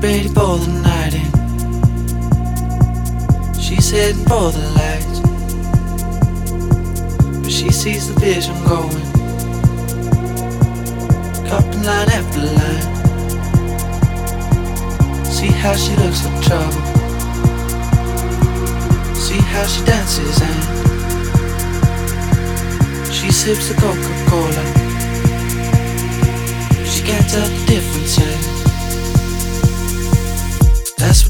ready for the night in. She's heading for the lights, but she sees the vision going. Cupping line after line. See how she looks for trouble. See how she dances and she sips the Coca Cola. She can't tell the difference. Yeah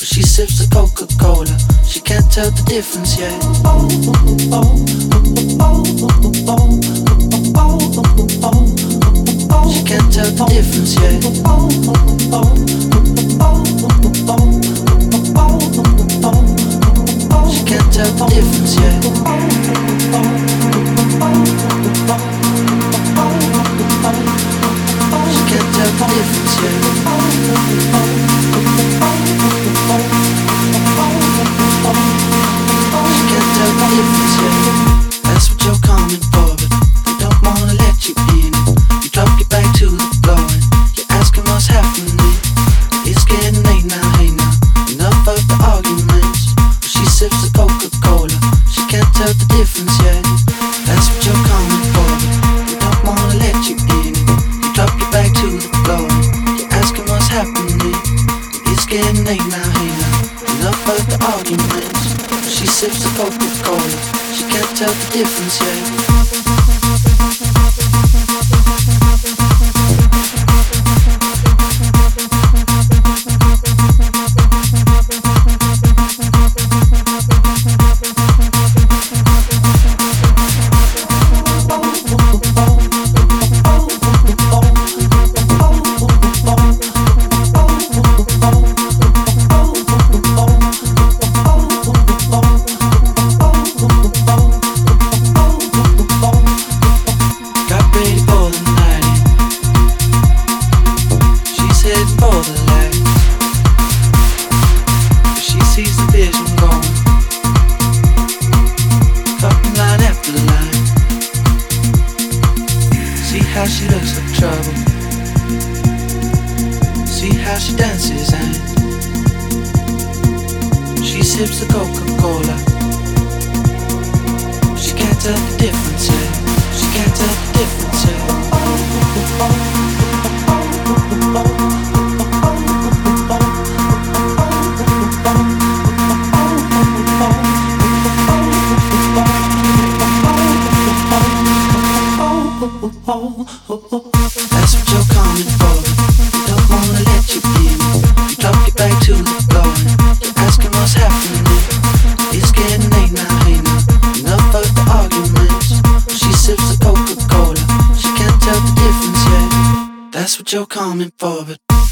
But she sips the Coca-Cola, she can't tell the difference yet. She can't tell the difference yet. She can't tell the difference yet. She can't tell the difference yet. Can't tell She the difference yet.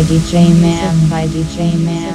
By DJ M.A.M by DJ M.A.M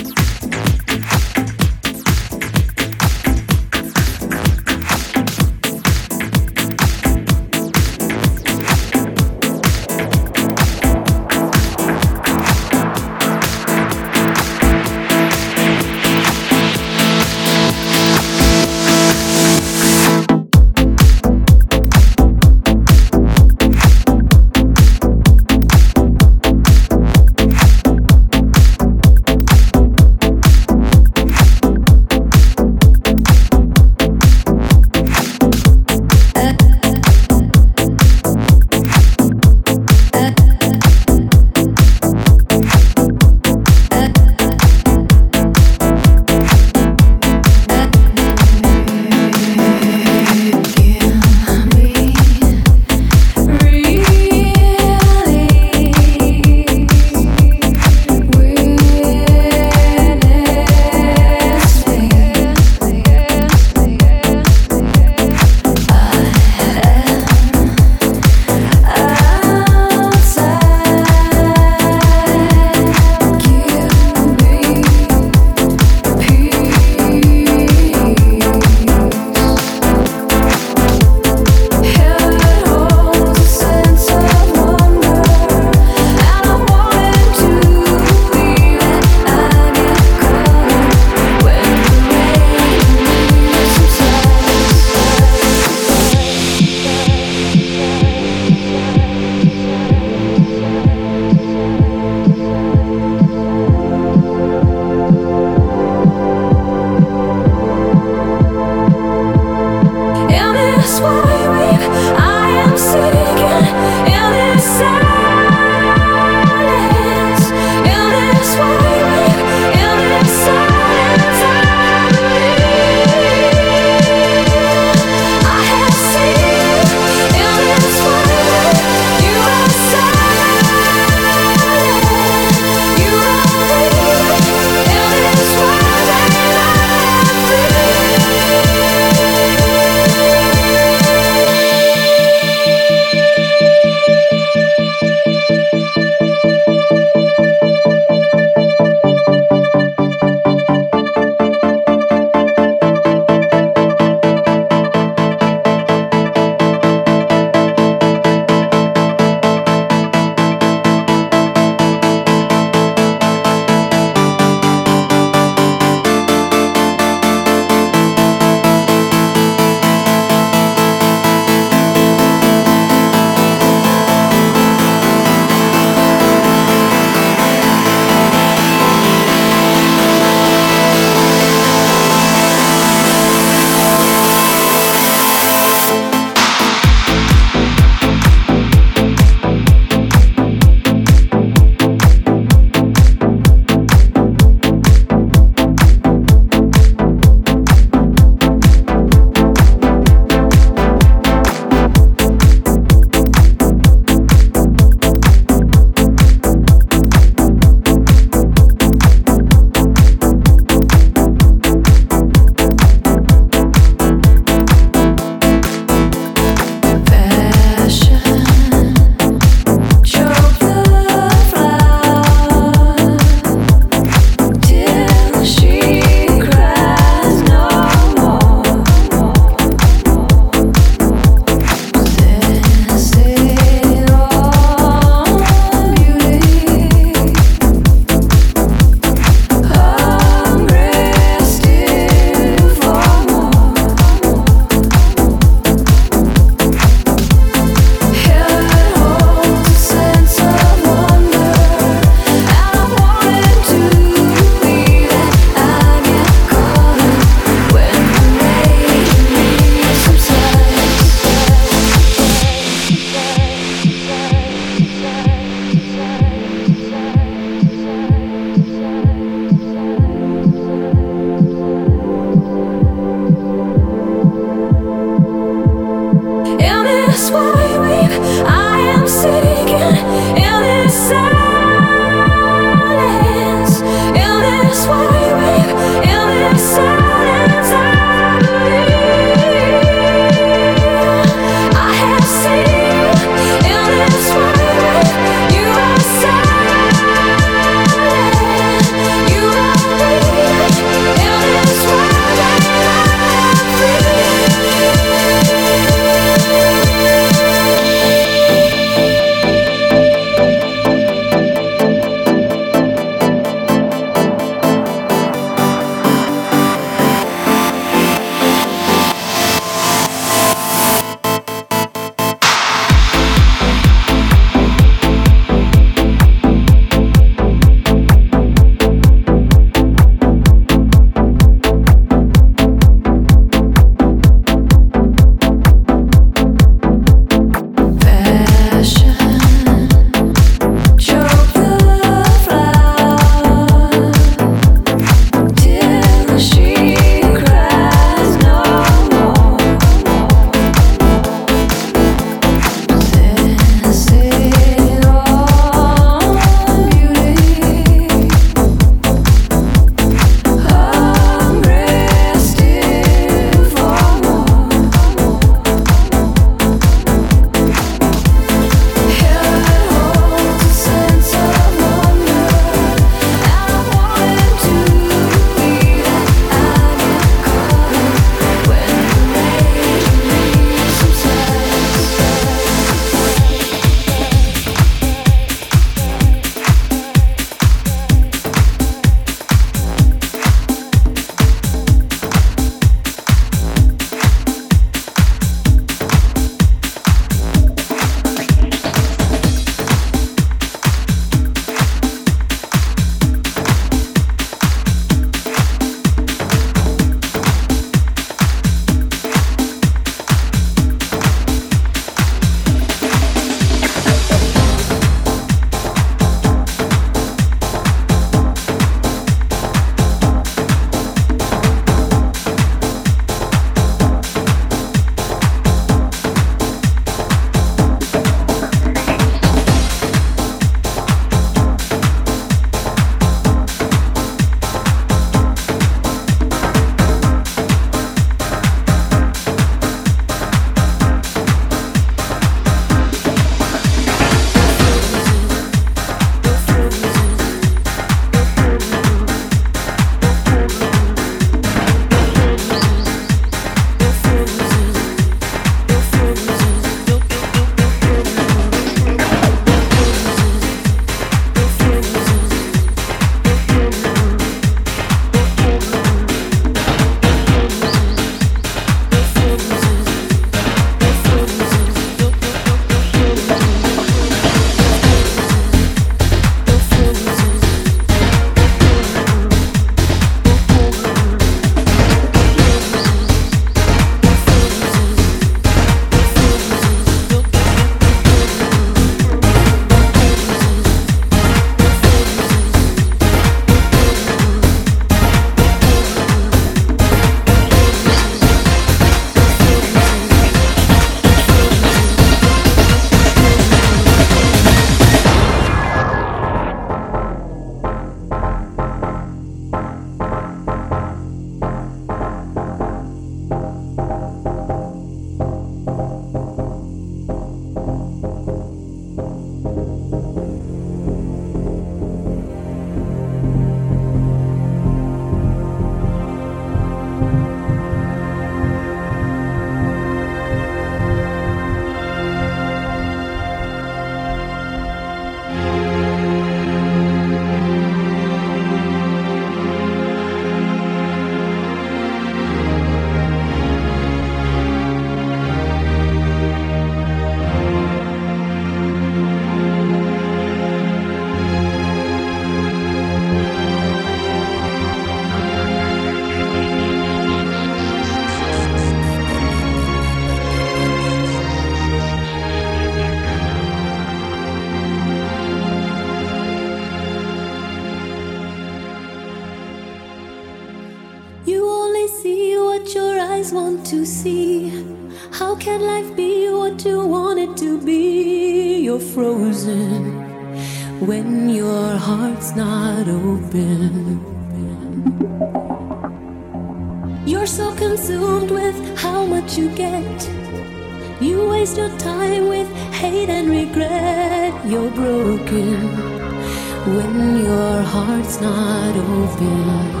heart's not open.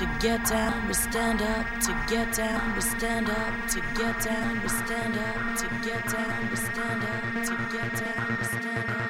to get down, we stand up, to get down, we stand up, to get down, we stand up, to get down, we stand up, to get down, we stand up.